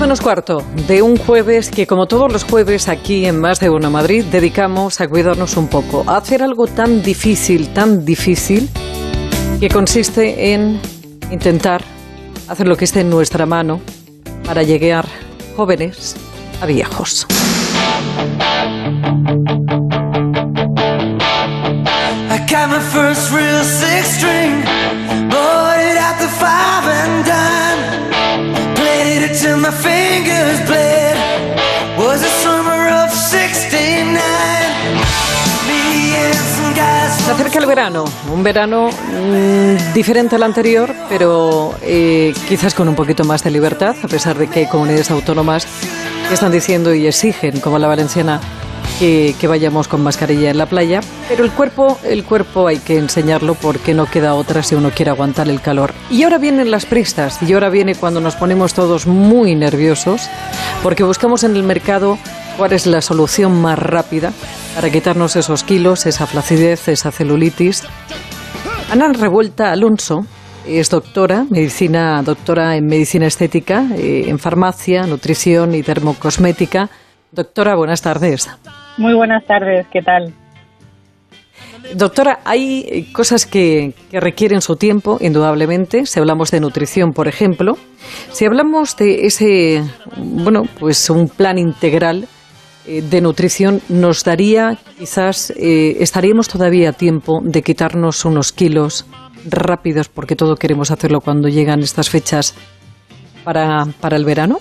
menos cuarto de un jueves que, como todos los jueves aquí en Más de Uno Madrid, dedicamos a cuidarnos un poco, a hacer algo tan difícil, tan difícil, que consiste en intentar hacer lo que esté en nuestra mano para llegar jóvenes a viejos. Se acerca el verano, un verano mm, diferente al anterior, pero eh, quizás con un poquito más de libertad, a pesar de que hay comunidades autónomas que están diciendo y exigen, como la valenciana, que, vayamos con mascarilla en la playa, pero el cuerpo, el cuerpo hay que enseñarlo porque no queda otra si uno quiere aguantar el calor. Y ahora vienen las pristas, y ahora viene cuando nos ponemos todos muy nerviosos, porque buscamos en el mercado cuál es la solución más rápida para quitarnos esos kilos, esa flacidez, esa celulitis. Ana Revuelta Alonso es doctora, medicina, doctora en medicina estética, eh, en farmacia, nutrición y termocosmética. Doctora, buenas tardes. Muy buenas tardes, ¿qué tal? Doctora, hay cosas que, requieren su tiempo, indudablemente. Si hablamos de nutrición, por ejemplo, si hablamos de ese, bueno, pues un plan integral eh, de nutrición, nos daría, quizás, eh, estaríamos todavía a tiempo de quitarnos unos kilos rápidos, porque todo queremos hacerlo cuando llegan estas fechas para, para el verano.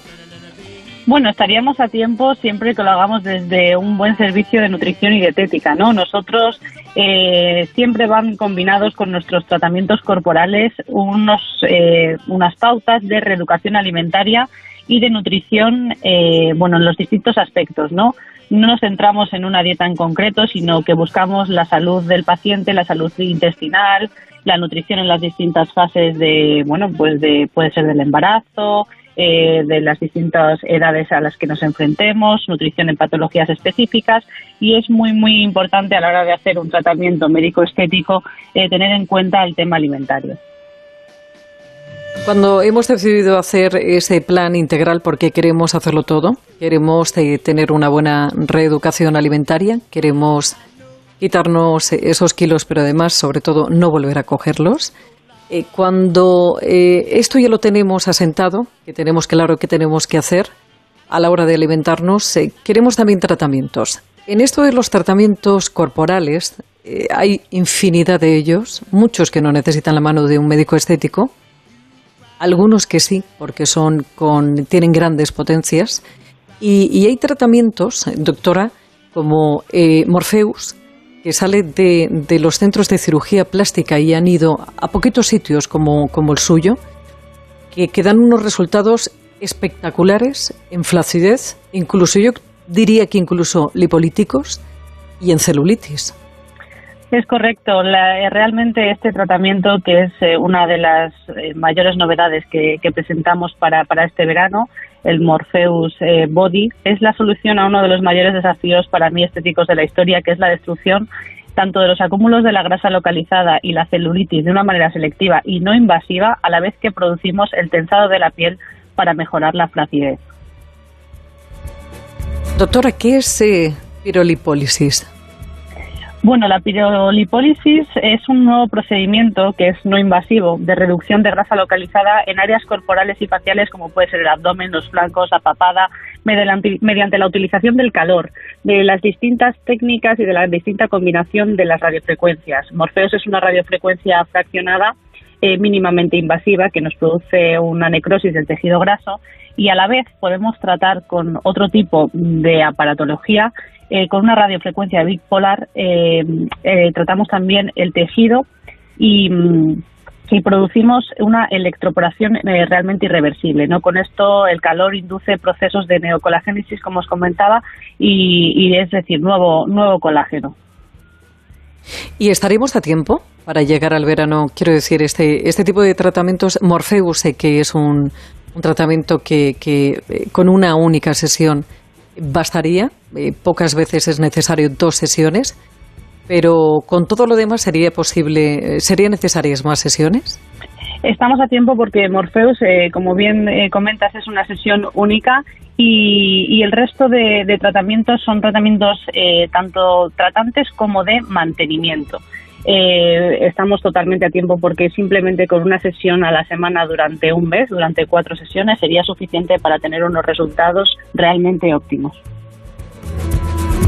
Bueno, estaríamos a tiempo siempre que lo hagamos desde un buen servicio de nutrición y dietética, ¿no? Nosotros eh, siempre van combinados con nuestros tratamientos corporales unos, eh, unas pautas de reeducación alimentaria y de nutrición, eh, bueno, en los distintos aspectos, ¿no? No nos centramos en una dieta en concreto, sino que buscamos la salud del paciente, la salud intestinal, la nutrición en las distintas fases de, bueno, pues de, puede ser del embarazo, eh, de las distintas edades a las que nos enfrentemos, nutrición en patologías específicas y es muy, muy importante a la hora de hacer un tratamiento médico-estético eh, tener en cuenta el tema alimentario. Cuando hemos decidido hacer ese plan integral porque queremos hacerlo todo, queremos eh, tener una buena reeducación alimentaria, queremos quitarnos esos kilos, pero además, sobre todo, no volver a cogerlos. Eh, cuando eh, esto ya lo tenemos asentado, que tenemos claro que tenemos que hacer a la hora de alimentarnos, eh, queremos también tratamientos. En esto de los tratamientos corporales hay infinidad de ellos, muchos que no necesitan la mano de un médico estético, algunos que sí, porque son con, tienen grandes potencias, y, hay tratamientos, doctora, como Morpheus, que sale de, de, los centros de cirugía plástica y han ido a poquitos sitios como, como el suyo, que, que, dan unos resultados espectaculares en flacidez, incluso yo diría que incluso lipolíticos y en celulitis. Es correcto. La, realmente este tratamiento, que es eh, una de las eh, mayores novedades que, presentamos para, este verano, el Morpheus eh, Body, es la solución a uno de los mayores desafíos para mí estéticos de la historia, que es la destrucción tanto de los acúmulos de la grasa localizada y la celulitis de una manera selectiva y no invasiva, a la vez que producimos el tensado de la piel para mejorar la flacidez. Doctora, ¿qué es eh, pirolipólisis? Bueno, la pirolipólisis es un nuevo procedimiento que es no invasivo de reducción de grasa localizada en áreas corporales y faciales como puede ser el abdomen, los flancos, la papada, mediante la utilización del calor, de las distintas técnicas y de la distinta combinación de las radiofrecuencias. Morpheus es una radiofrecuencia fraccionada eh, mínimamente invasiva que nos produce una necrosis del tejido graso y a la vez podemos tratar con otro tipo de aparatología eh, con una radiofrecuencia bipolar eh, eh, tratamos también el tejido y, mm, producimos una electroporación realmente irreversible. ¿no? Con esto el calor induce procesos de neocolagénesis, como os comentaba, y, y es decir, nuevo, nuevo colágeno. ¿Y estaremos a tiempo para llegar al verano? Quiero decir, este, este tipo de tratamientos, Morpheus, que es un, un tratamiento que, que con una única sesión bastaría. Eh, pocas veces es necesario dos sesiones, pero con todo lo demás sería posible, eh, serían necesarias más sesiones. Estamos a tiempo porque Morpheus, eh, como bien eh, comentas, es una sesión única y, el resto de, tratamientos son tratamientos eh, tanto tratantes como de mantenimiento. Estamos totalmente a tiempo porque simplemente con una sesión a la semana durante un mes, durante cuatro sesiones, sería suficiente para tener unos resultados realmente óptimos.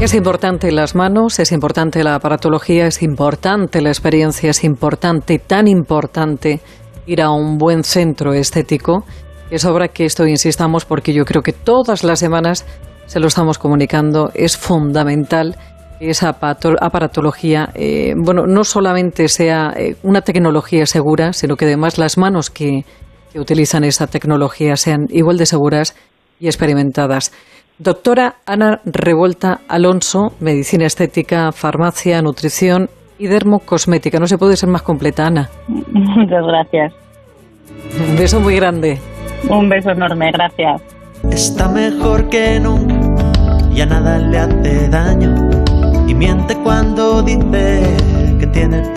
Es importante las manos, es importante la aparatología, es importante la experiencia, es importante, tan importante ir a un buen centro estético. Es obra que esto insistamos porque yo creo que todas las semanas se lo estamos comunicando. Es fundamental esa aparatología, eh, bueno, no solamente sea eh, una tecnología segura, sino que además las manos que, que utilizan esa tecnología sean igual de seguras y experimentadas. Doctora Ana Revuelta Alonso, Medicina Estética, Farmacia, Nutrición y dermocosmética. No se puede ser más completa, Ana. Muchas gracias. Un beso muy grande. Un beso enorme, gracias. Está mejor que nunca, ya nada le hace daño. Miente cuando dice que tiene